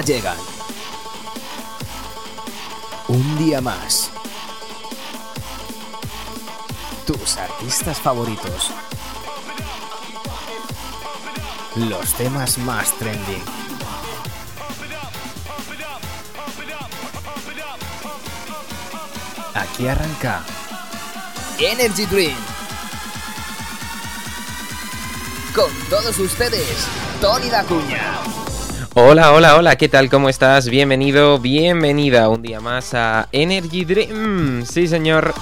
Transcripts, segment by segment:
llegan. Un día más. Tus artistas favoritos. Los temas más trending. Aquí arranca Energy Dream. Con todos ustedes, Tony Dacuña. Hola, hola, hola, ¿qué tal? ¿Cómo estás? Bienvenido, bienvenida un día más a Energy Dream. Sí, señor.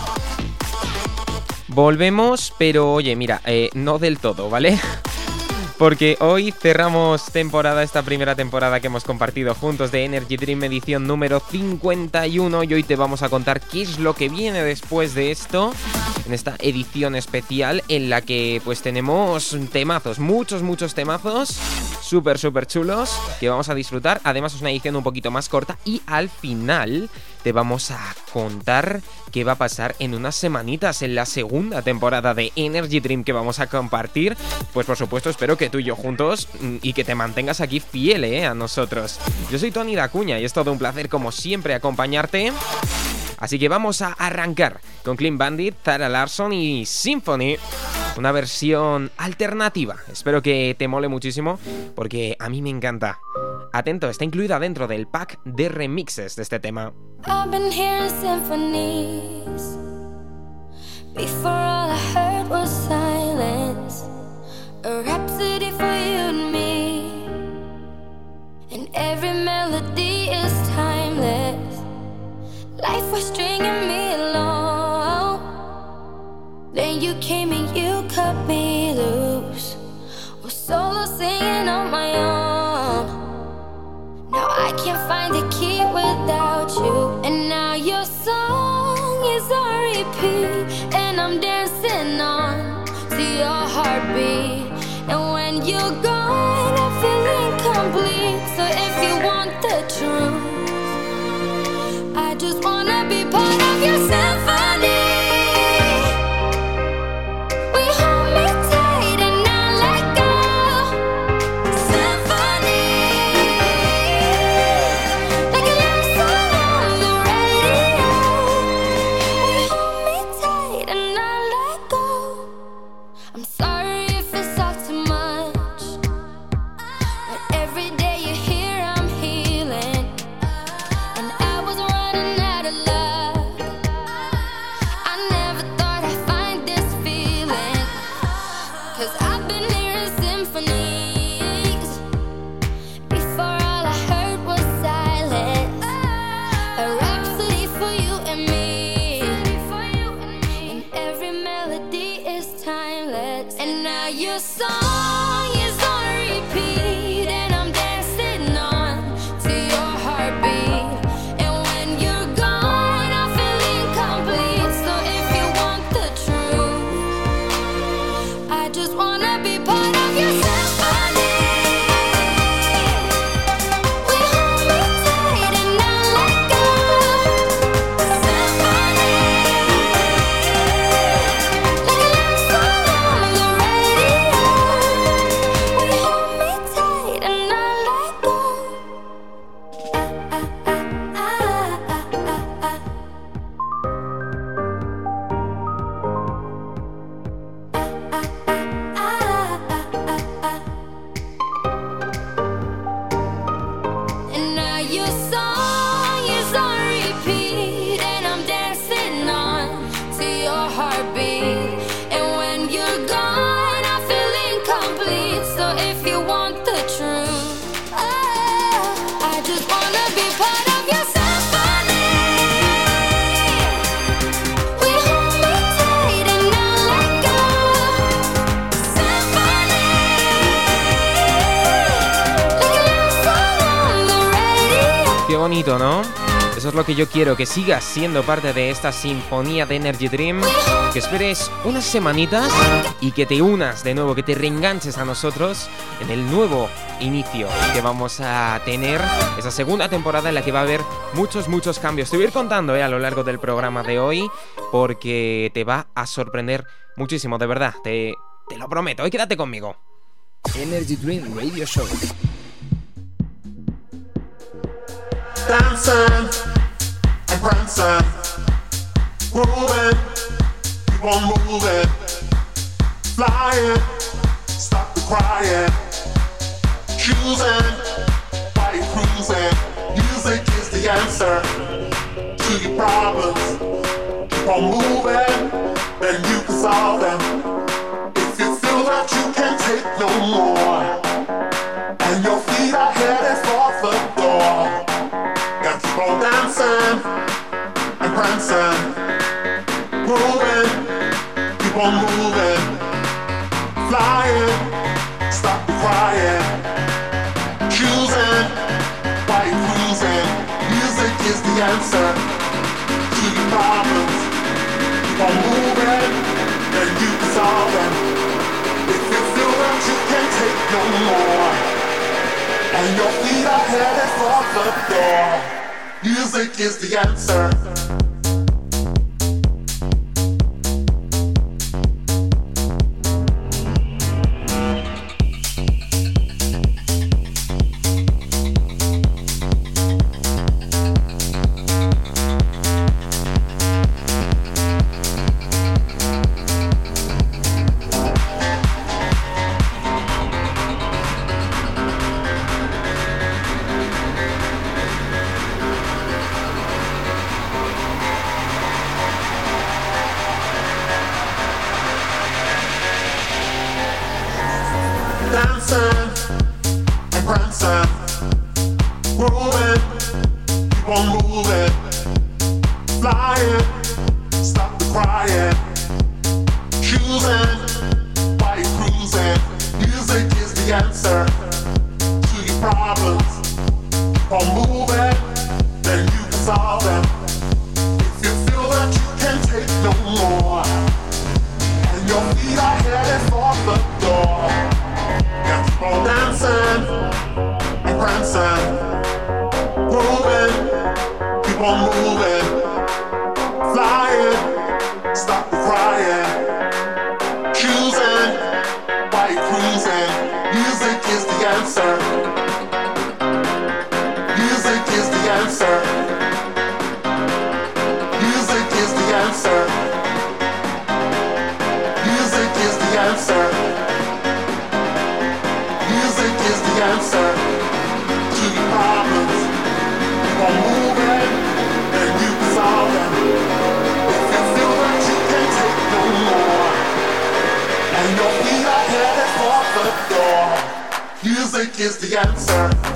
Volvemos, pero oye, mira, eh, no del todo, ¿vale? Porque hoy cerramos temporada, esta primera temporada que hemos compartido juntos de Energy Dream edición número 51 y hoy te vamos a contar qué es lo que viene después de esto en esta edición especial en la que pues tenemos temazos, muchos, muchos temazos súper, súper chulos que vamos a disfrutar. Además es una edición un poquito más corta y al final te vamos a contar qué va a pasar en unas semanitas en la segunda temporada de Energy Dream que vamos a compartir. Pues por supuesto espero que tú y yo juntos mm, y que te mantengas aquí fiel eh, a nosotros. Yo soy Tony Dacuña y es todo un placer como siempre acompañarte. Así que vamos a arrancar con Clean Bandit, Tara Larson y Symphony. Una versión alternativa. Espero que te mole muchísimo porque a mí me encanta. Atento, está incluida dentro del pack de remixes de este tema. I've been hearing symphonies. Before all I heard was silence. A rhapsody for you and me. And every melody is timeless. Life was stringing me along. Then you came and you cut me loose. Was solo singing on my own. I can't find the key without you. And now your song is on repeat. And I'm dancing on to your heartbeat. And when you're party. Eso es lo que yo quiero, que sigas siendo parte de esta sinfonía de Energy Dream, que esperes unas semanitas y que te unas de nuevo, que te reenganches a nosotros en el nuevo inicio que vamos a tener, esa segunda temporada en la que va a haber muchos, muchos cambios. Te voy a ir contando eh, a lo largo del programa de hoy, porque te va a sorprender muchísimo, de verdad, te, te lo prometo, hoy quédate conmigo. Energy Dream Radio Show. Dancing and prancing, moving, keep on moving, flying, stop the crying, choosing, you cruising. Music is the answer to your problems. Keep on moving, then you can solve them. If you feel that you can't take no more, and moving, keep on moving, flying, stop the crying, choosing, why you cruising. Music is the answer to your problems. Keep on moving, then you can solve them. If you feel that you can't take no more, and your feet are headed for the door, music is the answer. The answer.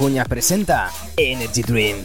Tony Dacuña presenta Energy Dream.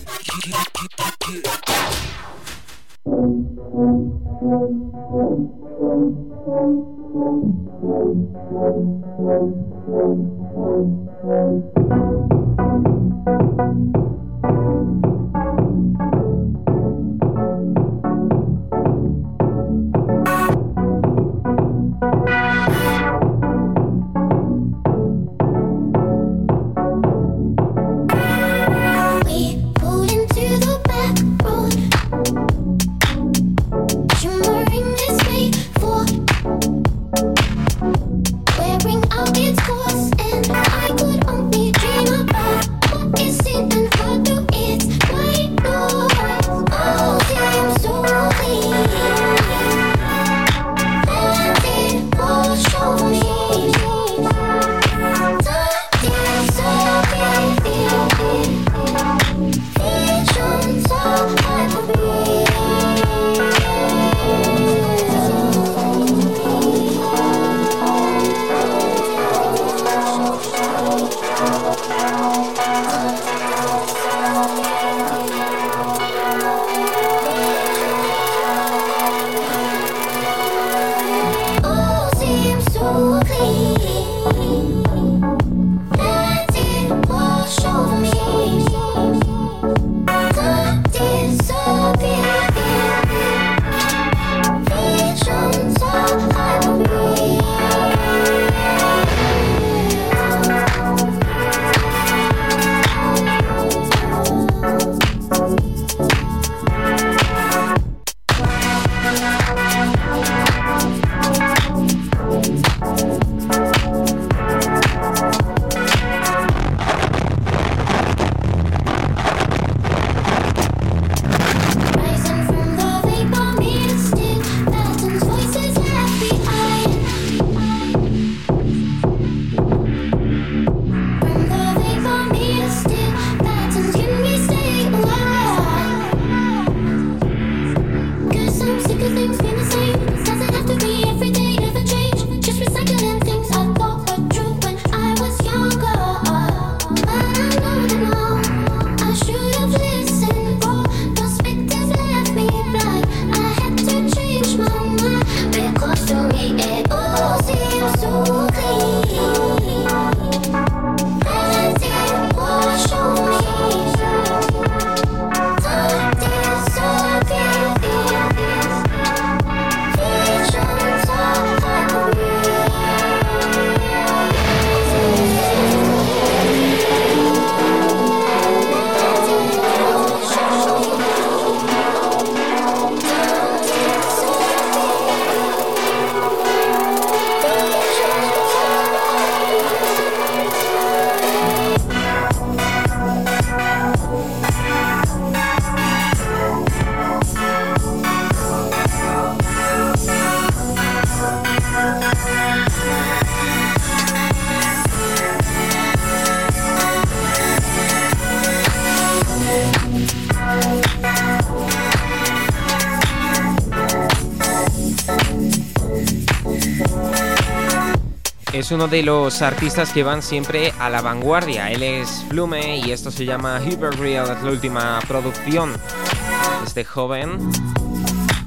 Es uno de los artistas que van siempre a la vanguardia. Él es Flume y esto se llama Hyperreal, es la última producción de este joven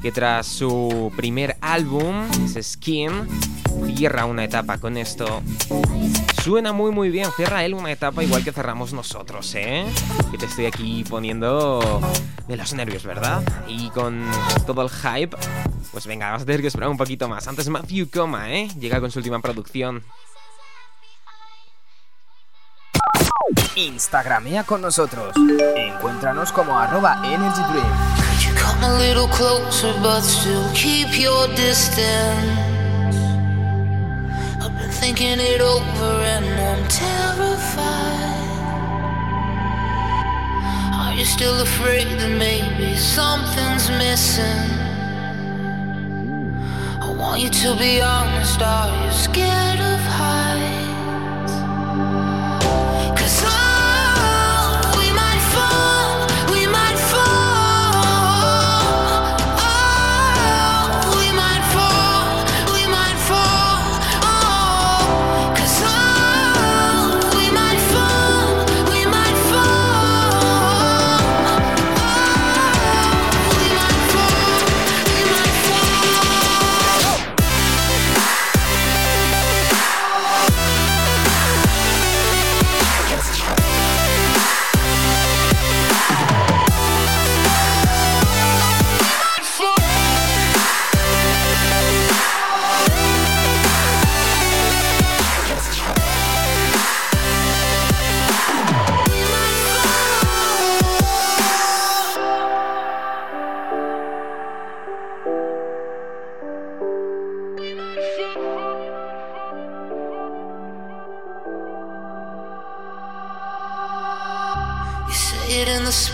que tras su primer álbum, es Skin, cierra una etapa con esto. Suena muy muy bien, cierra él una etapa igual que cerramos nosotros, ¿eh? Que te estoy aquí poniendo de los nervios, ¿verdad? Y con todo el hype, pues venga, vas a tener que esperar un poquito más. Antes Matthew Coma, ¿eh? Llega con su última producción. Instagramea con nosotros. Encuéntranos como arroba Energy thinking it over and I'm terrified. Are you still afraid that maybe something's missing? I want you to be honest, are you scared of heights?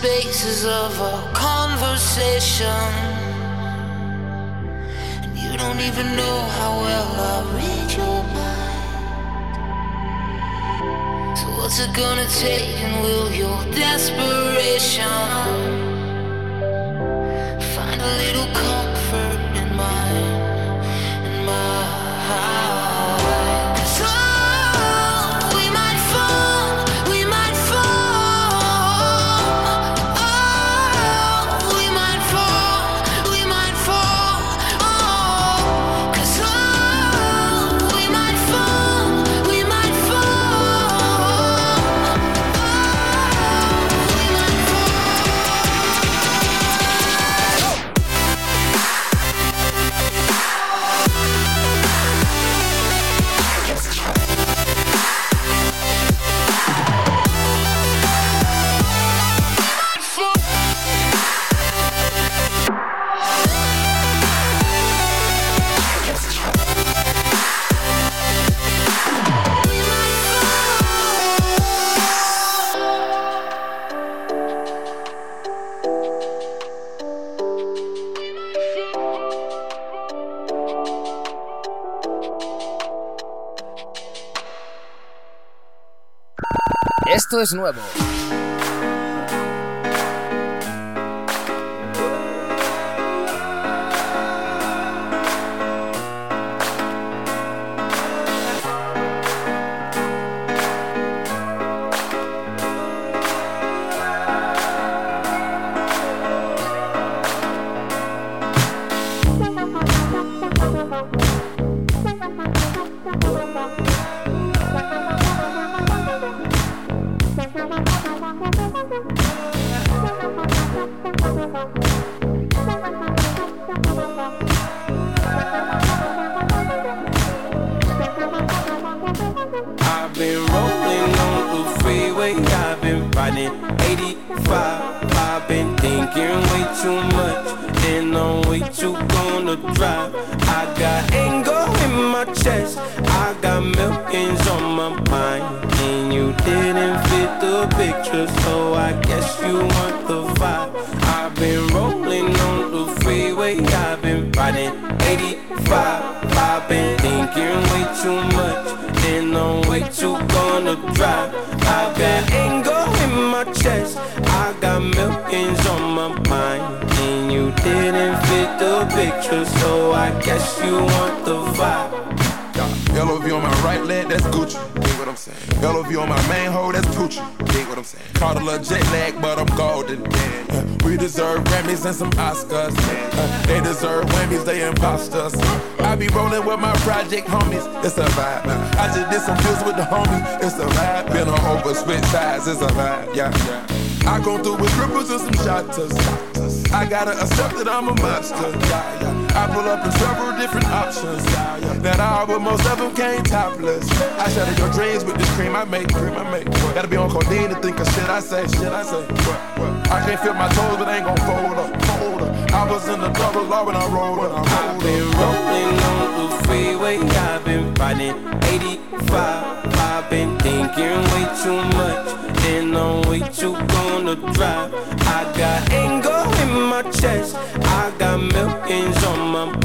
Spaces of our conversation. And you don't even know how well I read your mind. So, what's it gonna take, and will your desperation Esto es nuevo. Picture, so I guess you want the vibe. Yo, LOV on my right leg, that's Gucci. Dig what I'm saying? LOV on my main hoe, that's Poochie. Dig what I'm saying? Caught a little jet lag, but I'm golden. Uh, we deserve Grammys and some Oscars. Uh, they deserve Whammies, they imposters. I be rolling with my project homies, it's a vibe. I just did some deals with the homies, it's a vibe. Been on over split sides, it's a vibe. Yeah, yeah. I go through with cripples and some shotters. I gotta accept that I'm a monster. Yeah, yeah. I pull up in several different options. Yeah, yeah. That all, but most of them came topless. I shatter your dreams with this cream I make, cream I make. Gotta be on codeine to think of shit I say, shit I say. I can't feel my toes, but I ain't gon' fold up, fold up. I was in the double law when I rolled up. I've been rolling on the freeway, I've been riding 85. I've been thinking way too much, and I'm way too gonna drive. I got anger in my chest, I got millions on my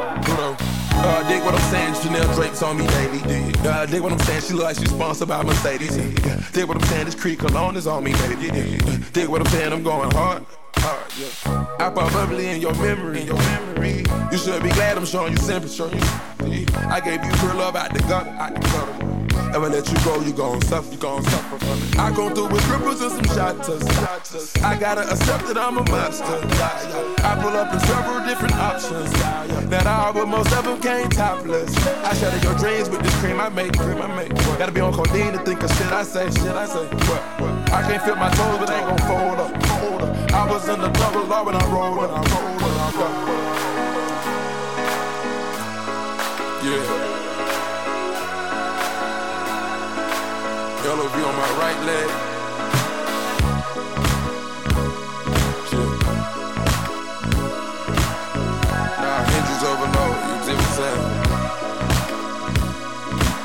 Drapes on me daily. Dig, uh, dig what I'm saying, she look like she's sponsored by Mercedes. Yeah. Dig what I'm saying, this Creek cologne is on me, baby. Yeah. Dig what I'm saying, I'm going hard. Hard, yeah. I pop bubbly in your memory, in your memory. You should be glad I'm showing you sympathy. I gave you pure love out the gutter, out the gutter. Ever let you go, you gon' suffer, you gon' suffer from it. I go through with cripples and some shotters. I gotta accept that I'm a monster. I pull up in several different options. That all, but most of them came topless. I shatter your dreams with this cream I make, cream I make. Gotta be on codeine to think of shit I say, shit I say. I can't feel my toes, but they ain't gon' fold up, fold up. I was in the double law when I rolled up, I rolled up, I rolled up. Yeah. LOV on my right leg.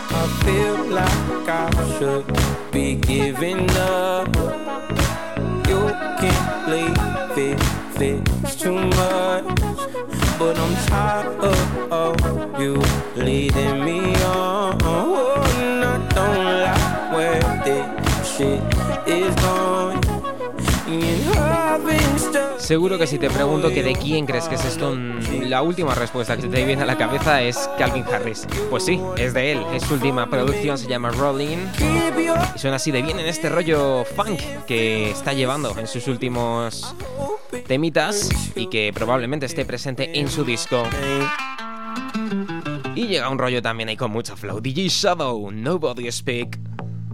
I feel like I should be giving up. You can't leave it, it's too much. But I'm tired of, of you leading me on. Seguro que si te pregunto que de quién crees que es esto, mm, la última respuesta que te viene a la cabeza es Calvin Harris. Pues sí, es de él. Es su última producción, se llama Rolling. Y suena así de bien en este rollo funk que está llevando en sus últimos temitas y que probablemente esté presente en su disco. Y llega un rollo también ahí con mucho flow. DJ Shadow, Nobody Speak.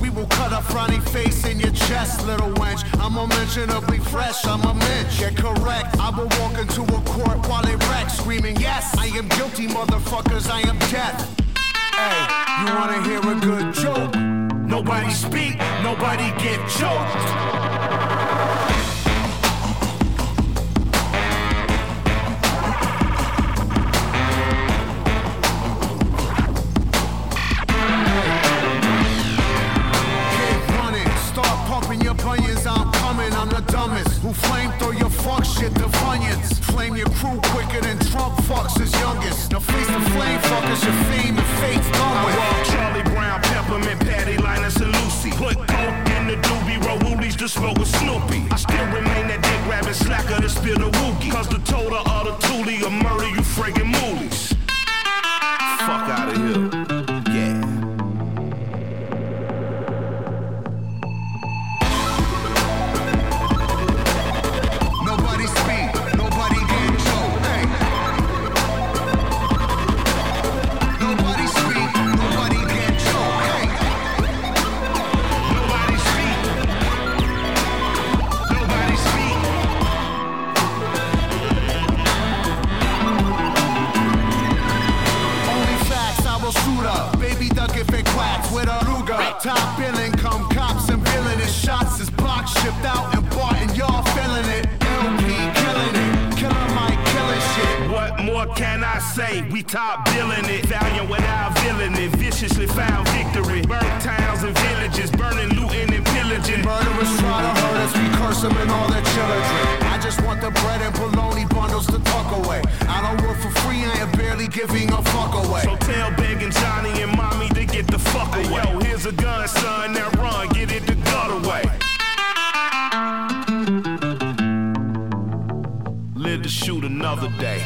We will cut a frowny face in your chest, little wench. I'm unmentionably fresh, I'm a mensch. Yeah, correct, I will walk into a court while it wrecks, screaming, Yes, I am guilty, motherfuckers, I am death. Hey, you wanna hear a good joke? Nobody speak, nobody get choked. Fuck shit to funyuns. Flame your crew quicker than Trump fucks his youngest. Now face the flame fuckers, your fame and fate's done I with. walk Charlie Brown, Peppermint, Patty, Linus, and Lucy. Put coke in the doobie, roll woolies to smoke with Snoopy. I still remain that dick rabbit slacker to spill the wookie. Cause the total of the toolie will murder you friggin' moolies. Fuck out of here. To shoot another day.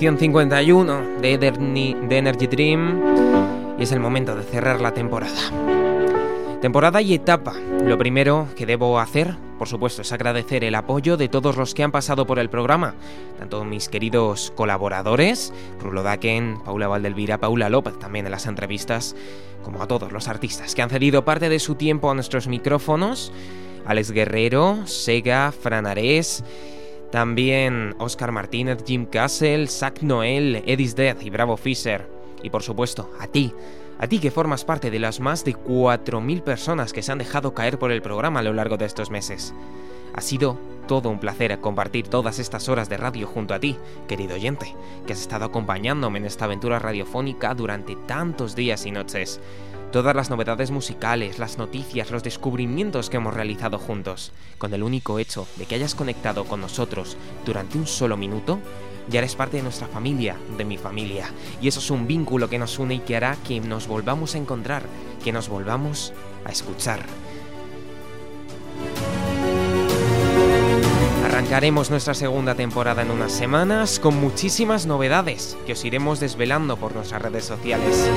Edición 51 de, Energy Dream y es el momento de cerrar la temporada. Temporada y etapa. Lo primero que debo hacer, por supuesto, es agradecer el apoyo de todos los que han pasado por el programa, tanto mis queridos colaboradores, Rulo Daken, Paula Valdelvira, Paula López también en las entrevistas, como a todos los artistas que han cedido parte de su tiempo a nuestros micrófonos, Alex Guerrero, Sega, Fran Arés, también Oscar Martínez, Jim Castle, Zach Noel, Eddie's Death y Bravo Fisher. Y por supuesto, a ti, a ti que formas parte de las más de 4.000 personas que se han dejado caer por el programa a lo largo de estos meses. Ha sido todo un placer compartir todas estas horas de radio junto a ti, querido oyente, que has estado acompañándome en esta aventura radiofónica durante tantos días y noches. Todas las novedades musicales, las noticias, los descubrimientos que hemos realizado juntos, con el único hecho de que hayas conectado con nosotros durante un solo minuto, ya eres parte de nuestra familia, de mi familia, y eso es un vínculo que nos une y que hará que nos volvamos a encontrar, que nos volvamos a escuchar. Arrancaremos nuestra segunda temporada en unas semanas con muchísimas novedades que os iremos desvelando por nuestras redes sociales.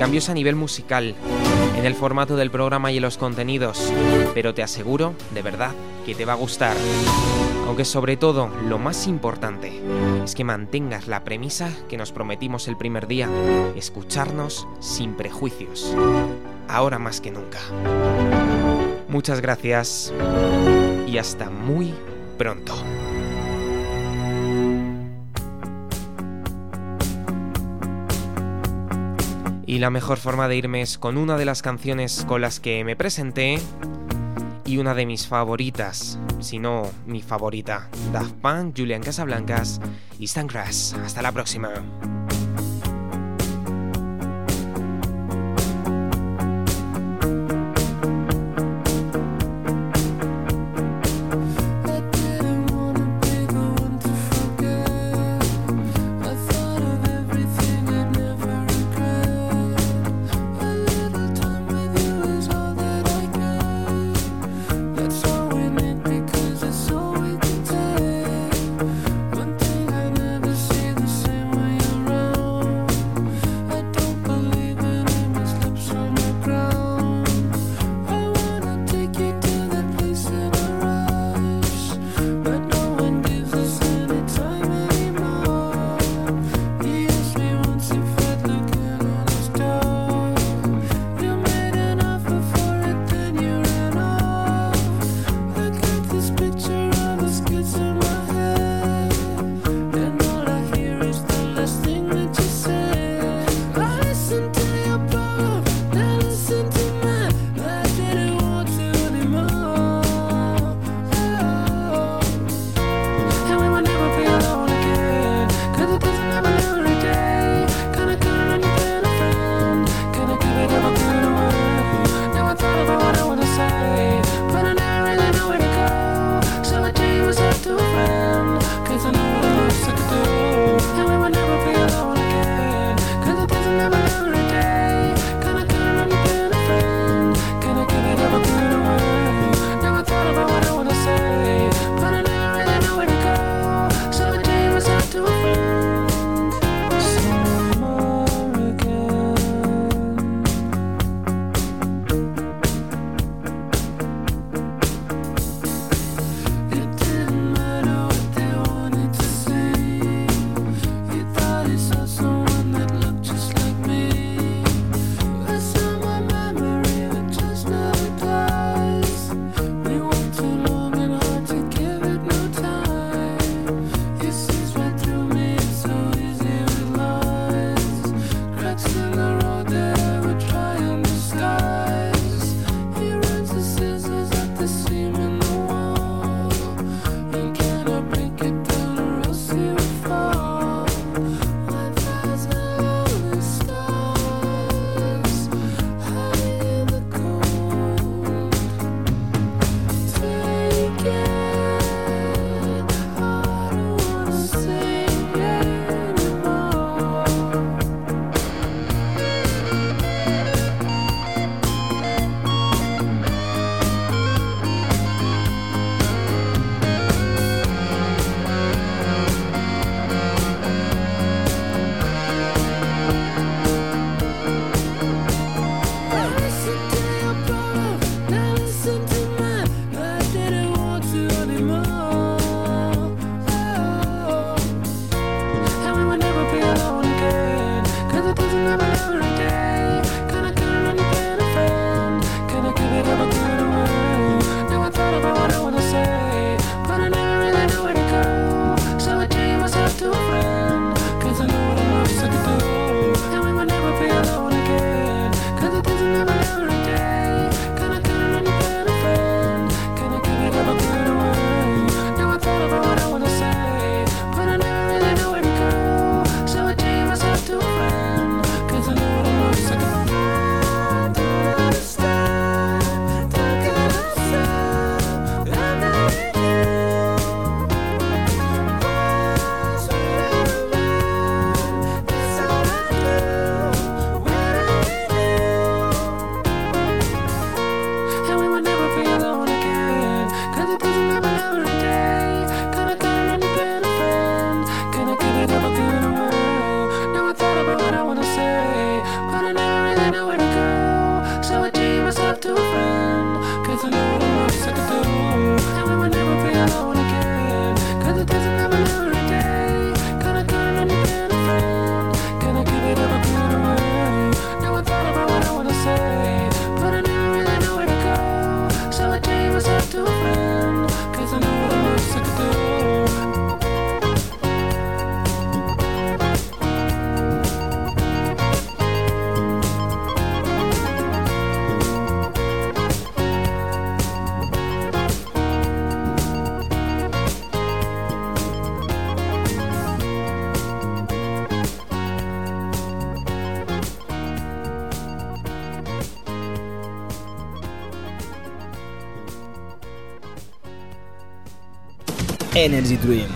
Cambios a nivel musical, en el formato del programa y en los contenidos, pero te aseguro, de verdad, que te va a gustar. Aunque sobre todo, lo más importante es que mantengas la premisa que nos prometimos el primer día, escucharnos sin prejuicios, ahora más que nunca. Muchas gracias y hasta muy pronto. Y la mejor forma de irme es con una de las canciones con las que me presenté y una de mis favoritas, si no mi favorita, Daft Punk, Julian Casablancas y Stan Grass. Hasta la próxima. Bye. Fantasy Dream.